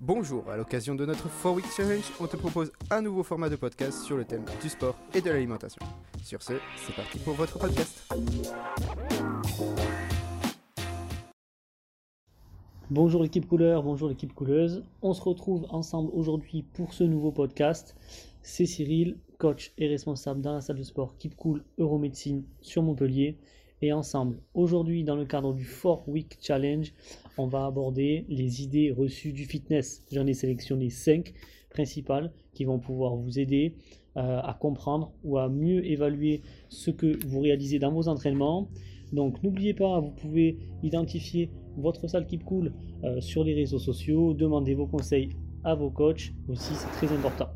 Bonjour, à l'occasion de notre 4 Week Challenge, on te propose un nouveau format de podcast sur le thème du sport et de l'alimentation. Sur ce, c'est parti pour votre podcast. Bonjour l'équipe couleur, bonjour l'équipe couleuse. On se retrouve ensemble aujourd'hui pour ce nouveau podcast. C'est Cyril, coach et responsable dans la salle de sport Keep Cool Euromédecine sur Montpellier. Et ensemble, aujourd'hui, dans le cadre du 4 Week Challenge, on va aborder les idées reçues du fitness. J'en ai sélectionné 5 principales qui vont pouvoir vous aider euh, à comprendre ou à mieux évaluer ce que vous réalisez dans vos entraînements. Donc n'oubliez pas, vous pouvez identifier votre salle Keep Cool euh, sur les réseaux sociaux, demander vos conseils à vos coachs aussi, c'est très important.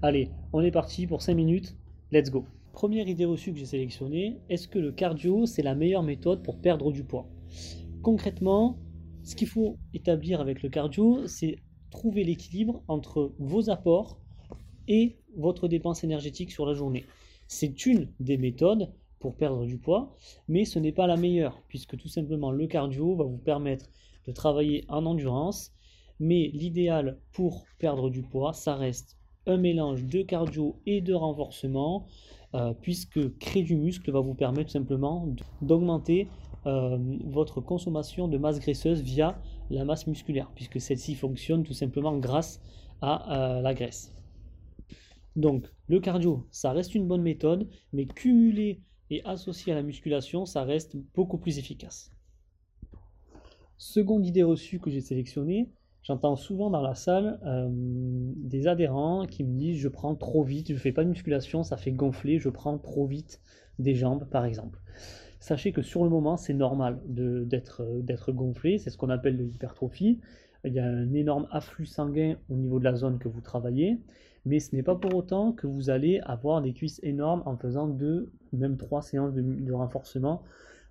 Allez, on est parti pour 5 minutes, let's go. Première idée reçue que j'ai sélectionnée, est-ce que le cardio c'est la meilleure méthode pour perdre du poids? Concrètement, ce qu'il faut établir avec le cardio, c'est trouver l'équilibre entre vos apports et votre dépense énergétique sur la journée. C'est une des méthodes pour perdre du poids, mais ce n'est pas la meilleure, puisque tout simplement le cardio va vous permettre de travailler en endurance, mais l'idéal pour perdre du poids, ça reste un mélange de cardio et de renforcement euh, puisque créer du muscle va vous permettre simplement d'augmenter euh, votre consommation de masse graisseuse via la masse musculaire, puisque celle-ci fonctionne tout simplement grâce à euh, la graisse. Donc le cardio, ça reste une bonne méthode, mais cumulé et associé à la musculation, ça reste beaucoup plus efficace. Seconde idée reçue que j'ai sélectionnée, J'entends souvent dans la salle euh, des adhérents qui me disent je prends trop vite, je ne fais pas de musculation, ça fait gonfler, je prends trop vite des jambes par exemple. Sachez que sur le moment c'est normal d'être gonflé, c'est ce qu'on appelle l'hypertrophie. Il y a un énorme afflux sanguin au niveau de la zone que vous travaillez, mais ce n'est pas pour autant que vous allez avoir des cuisses énormes en faisant deux, même trois séances de renforcement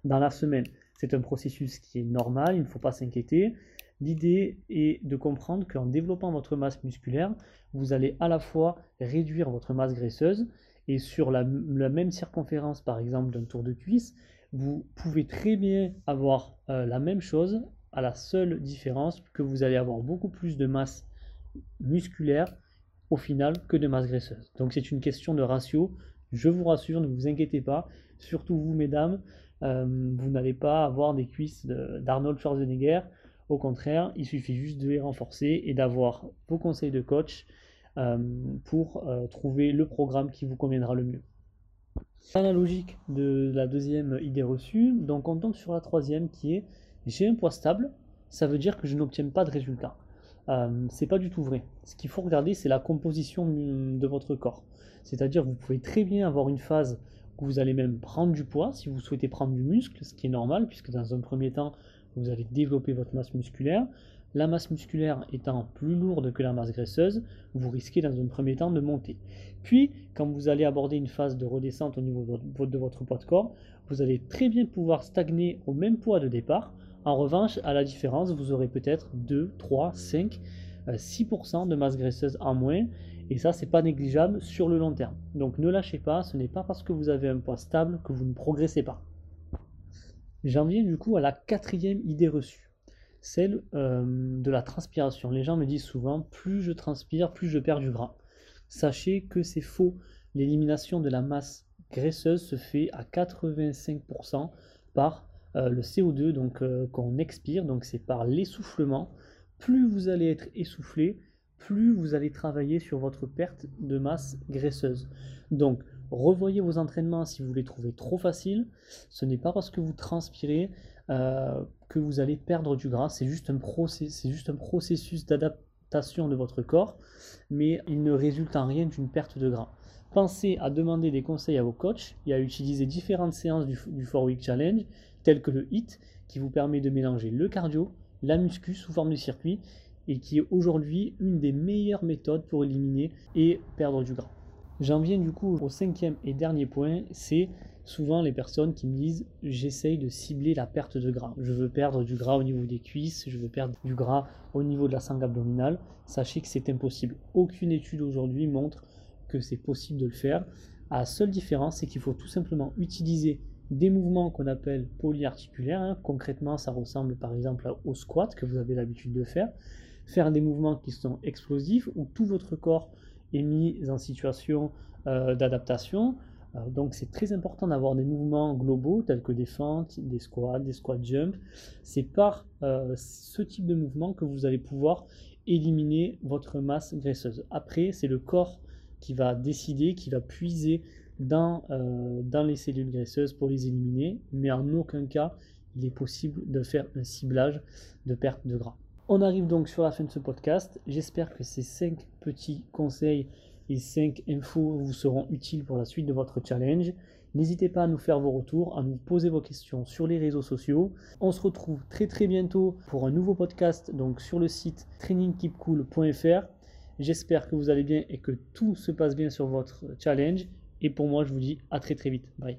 dans la semaine. C'est un processus qui est normal, il ne faut pas s'inquiéter. L'idée est de comprendre qu'en développant votre masse musculaire, vous allez à la fois réduire votre masse graisseuse et sur la, même circonférence, par exemple, d'un tour de cuisse, vous pouvez très bien avoir euh, la même chose à la seule différence que vous allez avoir beaucoup plus de masse musculaire au final que de masse graisseuse. Donc c'est une question de ratio. Je vous rassure, ne vous inquiétez pas. Surtout vous, mesdames, euh, vous n'allez pas avoir des cuisses d'Arnold Schwarzenegger au contraire, il suffit juste de les renforcer et d'avoir vos conseils de coach euh, pour euh, trouver le programme qui vous conviendra le mieux. C'est la logique de la deuxième idée reçue, donc on tombe sur la troisième qui est j'ai un poids stable, ça veut dire que je n'obtiens pas de résultat. Euh, c'est pas du tout vrai. Ce qu'il faut regarder, c'est la composition de votre corps. C'est-à-dire, vous pouvez très bien avoir une phase vous allez même prendre du poids si vous souhaitez prendre du muscle, ce qui est normal, puisque dans un premier temps, vous allez développer votre masse musculaire. La masse musculaire étant plus lourde que la masse graisseuse, vous risquez dans un premier temps de monter. Puis, quand vous allez aborder une phase de redescente au niveau de votre poids de corps, vous allez très bien pouvoir stagner au même poids de départ. En revanche, à la différence, vous aurez peut-être 2, 3, 5, 6% de masse graisseuse en moins. Et ça, c'est pas négligeable sur le long terme. Donc ne lâchez pas, ce n'est pas parce que vous avez un poids stable que vous ne progressez pas. J'en viens du coup à la quatrième idée reçue, celle euh, de la transpiration. Les gens me disent souvent, plus je transpire, plus je perds du gras. Sachez que c'est faux. L'élimination de la masse graisseuse se fait à 85% par euh, le CO2 donc euh, qu'on expire, donc c'est par l'essoufflement. Plus vous allez être essoufflé, plus vous allez travailler sur votre perte de masse graisseuse. Donc revoyez vos entraînements si vous les trouvez trop faciles. Ce n'est pas parce que vous transpirez euh, que vous allez perdre du gras, c'est juste un, processus d'adaptation de votre corps, mais il ne résulte en rien d'une perte de gras. Pensez à demander des conseils à vos coachs et à utiliser différentes séances du, du 4 Week Challenge, telles que le HIT, qui vous permet de mélanger le cardio, la muscu sous forme de circuit, et qui est aujourd'hui une des meilleures méthodes pour éliminer et perdre du gras. J'en viens du coup au cinquième et dernier point, c'est souvent les personnes qui me disent j'essaye de cibler la perte de gras. Je veux perdre du gras au niveau des cuisses, je veux perdre du gras au niveau de la sangle abdominale. Sachez que c'est impossible. Aucune étude aujourd'hui montre que c'est possible de le faire. La seule différence, c'est qu'il faut tout simplement utiliser des mouvements qu'on appelle polyarticulaires. Hein. Concrètement, ça ressemble par exemple au squat que vous avez l'habitude de faire. Faire des mouvements qui sont explosifs où tout votre corps est mis en situation euh, d'adaptation. Euh, donc c'est très important d'avoir des mouvements globaux tels que des fentes, des squats, des squat jumps. C'est par euh, ce type de mouvement que vous allez pouvoir éliminer votre masse graisseuse. Après, c'est le corps qui va décider, qui va puiser dans, dans les cellules graisseuses pour les éliminer, mais en aucun cas il est possible de faire un ciblage de perte de gras. On arrive donc sur la fin de ce podcast. J'espère que ces 5 petits conseils et 5 infos vous seront utiles pour la suite de votre challenge. N'hésitez pas à nous faire vos retours, à nous poser vos questions sur les réseaux sociaux. On se retrouve très très bientôt pour un nouveau podcast donc sur le site trainingkeepcool.fr. J'espère que vous allez bien et que tout se passe bien sur votre challenge. Et pour moi, je vous dis à très très vite. Bye.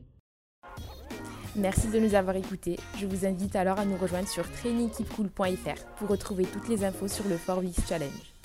Merci de nous avoir écoutés. Je vous invite alors à nous rejoindre sur trainingkeepcool.fr pour retrouver toutes les infos sur le 4 Challenge.